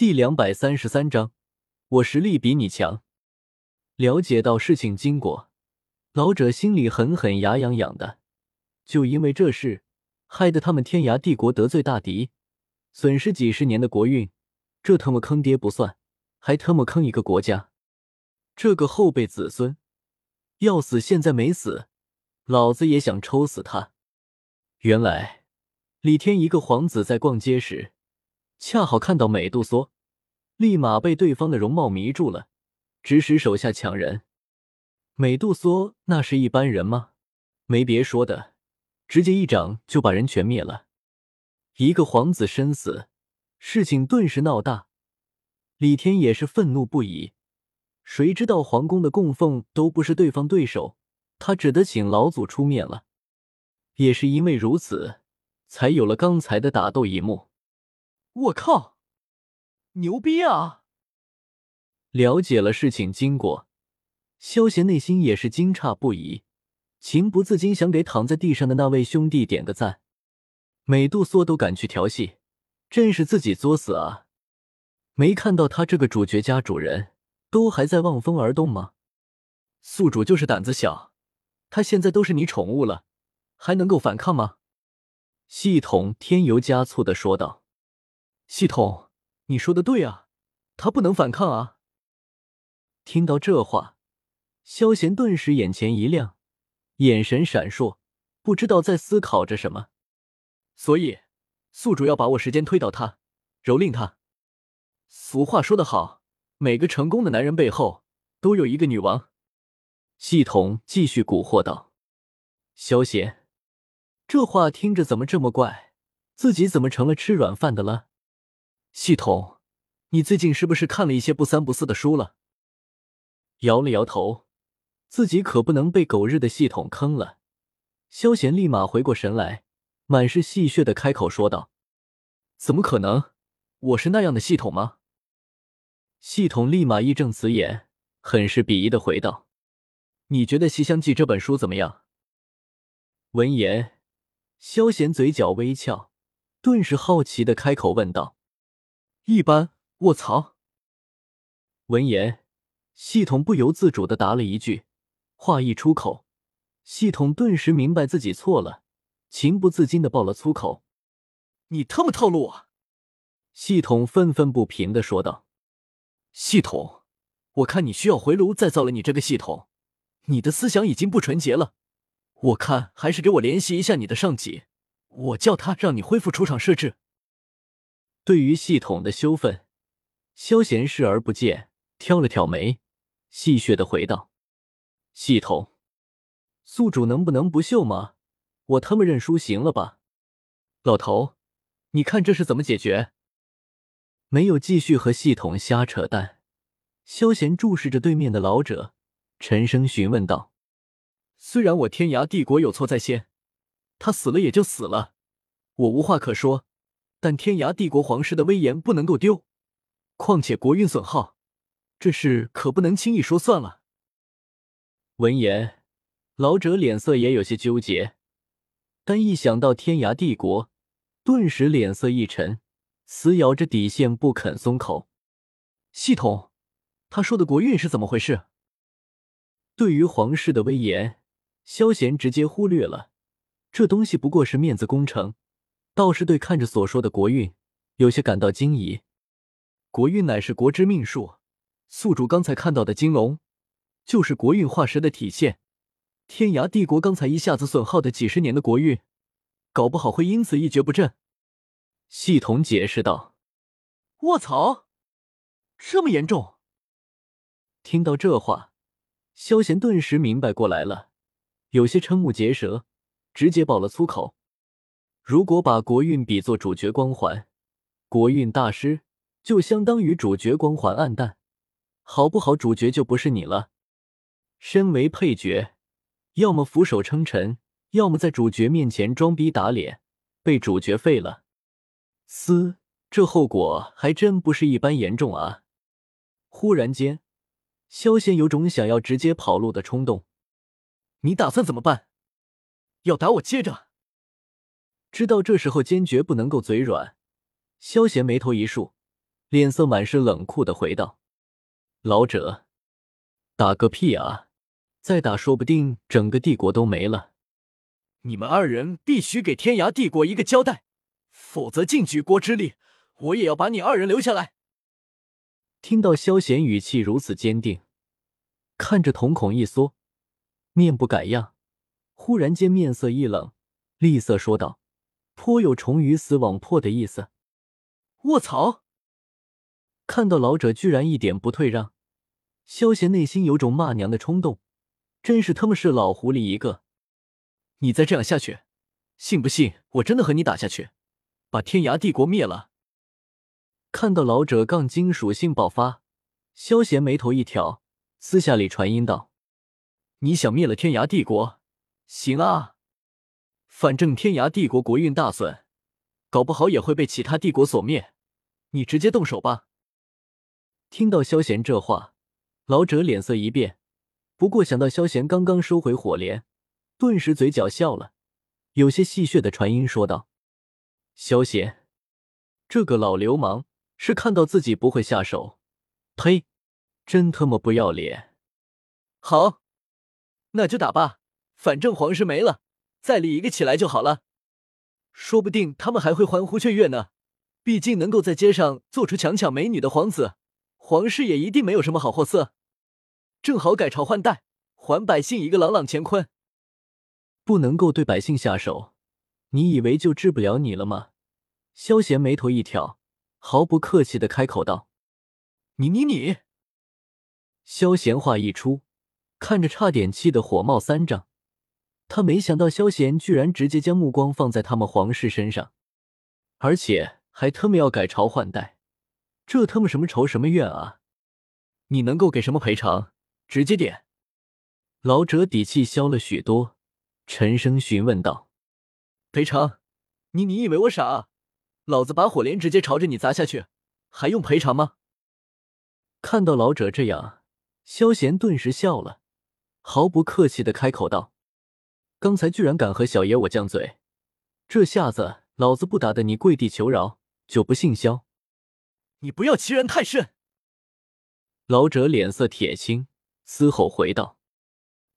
第两百三十三章，我实力比你强。了解到事情经过，老者心里狠狠牙痒痒的。就因为这事，害得他们天涯帝国得罪大敌，损失几十年的国运，这他妈坑爹不算，还他妈坑一个国家。这个后辈子孙要死，现在没死，老子也想抽死他。原来李天一个皇子在逛街时。恰好看到美杜莎，立马被对方的容貌迷住了，指使手下抢人。美杜莎那是一般人吗？没别说的，直接一掌就把人全灭了。一个皇子身死，事情顿时闹大。李天也是愤怒不已。谁知道皇宫的供奉都不是对方对手，他只得请老祖出面了。也是因为如此，才有了刚才的打斗一幕。我靠，牛逼啊！了解了事情经过，萧贤内心也是惊诧不已，情不自禁想给躺在地上的那位兄弟点个赞。美杜莎都敢去调戏，真是自己作死啊！没看到他这个主角家主人都还在望风而动吗？宿主就是胆子小，他现在都是你宠物了，还能够反抗吗？系统添油加醋的说道。系统，你说的对啊，他不能反抗啊！听到这话，萧贤顿时眼前一亮，眼神闪烁，不知道在思考着什么。所以，宿主要把握时间推倒他，蹂躏他。俗话说得好，每个成功的男人背后都有一个女王。系统继续蛊惑道：“萧贤，这话听着怎么这么怪？自己怎么成了吃软饭的了？”系统，你最近是不是看了一些不三不四的书了？摇了摇头，自己可不能被狗日的系统坑了。萧贤立马回过神来，满是戏谑的开口说道：“怎么可能？我是那样的系统吗？”系统立马义正辞严，很是鄙夷的回道：“你觉得《西厢记》这本书怎么样？”闻言，萧贤嘴角微翘，顿时好奇的开口问道。一般，卧槽！闻言，系统不由自主的答了一句，话一出口，系统顿时明白自己错了，情不自禁的爆了粗口：“你他妈套路我！”系统愤愤不平的说道：“系统，我看你需要回炉再造了。你这个系统，你的思想已经不纯洁了。我看还是给我联系一下你的上级，我叫他让你恢复出厂设置。”对于系统的羞愤，萧贤视而不见，挑了挑眉，戏谑的回道：“系统，宿主能不能不秀吗？我他妈认输行了吧？老头，你看这是怎么解决？”没有继续和系统瞎扯淡，萧贤注视着对面的老者，沉声询问道：“虽然我天涯帝国有错在先，他死了也就死了，我无话可说。”但天涯帝国皇室的威严不能够丢，况且国运损耗，这事可不能轻易说算了。闻言，老者脸色也有些纠结，但一想到天涯帝国，顿时脸色一沉，死咬着底线不肯松口。系统，他说的国运是怎么回事？对于皇室的威严，萧贤直接忽略了，这东西不过是面子工程。倒是对看着所说的国运有些感到惊疑。国运乃是国之命数，宿主刚才看到的金龙，就是国运化石的体现。天涯帝国刚才一下子损耗的几十年的国运，搞不好会因此一蹶不振。系统解释道：“卧槽，这么严重！”听到这话，萧贤顿时明白过来了，有些瞠目结舌，直接爆了粗口。如果把国运比作主角光环，国运大师就相当于主角光环暗淡，好不好？主角就不是你了。身为配角，要么俯首称臣，要么在主角面前装逼打脸，被主角废了。嘶，这后果还真不是一般严重啊！忽然间，萧贤有种想要直接跑路的冲动。你打算怎么办？要打我接着。知道这时候坚决不能够嘴软，萧贤眉头一竖，脸色满是冷酷的回道：“老者，打个屁啊！再打，说不定整个帝国都没了。你们二人必须给天涯帝国一个交代，否则尽举国之力，我也要把你二人留下来。”听到萧贤语气如此坚定，看着瞳孔一缩，面不改样，忽然间面色一冷，厉色说道：“颇有重鱼死网破的意思。”卧槽！看到老者居然一点不退让，萧贤内心有种骂娘的冲动，真是他妈是老狐狸一个！你再这样下去，信不信我真的和你打下去，把天涯帝国灭了？看到老者杠精属性爆发，萧贤眉头一挑，私下里传音道：“你想灭了天涯帝国？行啊，反正天涯帝国国运大损，搞不好也会被其他帝国所灭。你直接动手吧。”听到萧贤这话，老者脸色一变，不过想到萧贤刚刚收回火莲，顿时嘴角笑了，有些戏谑的传音说道：“萧贤，这个老流氓。”是看到自己不会下手，呸！真他妈不要脸！好，那就打吧，反正皇室没了，再立一个起来就好了。说不定他们还会欢呼雀跃呢。毕竟能够在街上做出强抢美女的皇子，皇室也一定没有什么好货色。正好改朝换代，还百姓一个朗朗乾坤。不能够对百姓下手，你以为就治不了你了吗？萧贤眉头一挑。毫不客气的开口道：“你你你！”萧贤话一出，看着差点气得火冒三丈。他没想到萧贤居然直接将目光放在他们皇室身上，而且还他妈要改朝换代，这他妈什么仇什么怨啊？你能够给什么赔偿？直接点。老者底气消了许多，沉声询问道：“赔偿？你你以为我傻？”老子把火莲直接朝着你砸下去，还用赔偿吗？看到老者这样，萧贤顿时笑了，毫不客气的开口道：“刚才居然敢和小爷我犟嘴，这下子老子不打得你跪地求饶，就不姓萧。”你不要欺人太甚！老者脸色铁青，嘶吼回道：“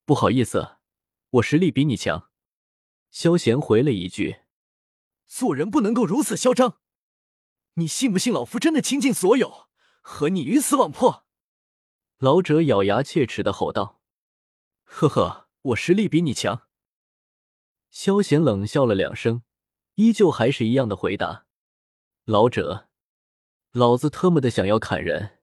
不好意思，我实力比你强。”萧贤回了一句。做人不能够如此嚣张！你信不信老夫真的倾尽所有，和你鱼死网破？老者咬牙切齿的吼道：“呵呵，我实力比你强。”萧贤冷笑了两声，依旧还是一样的回答：“老者，老子特么的想要砍人，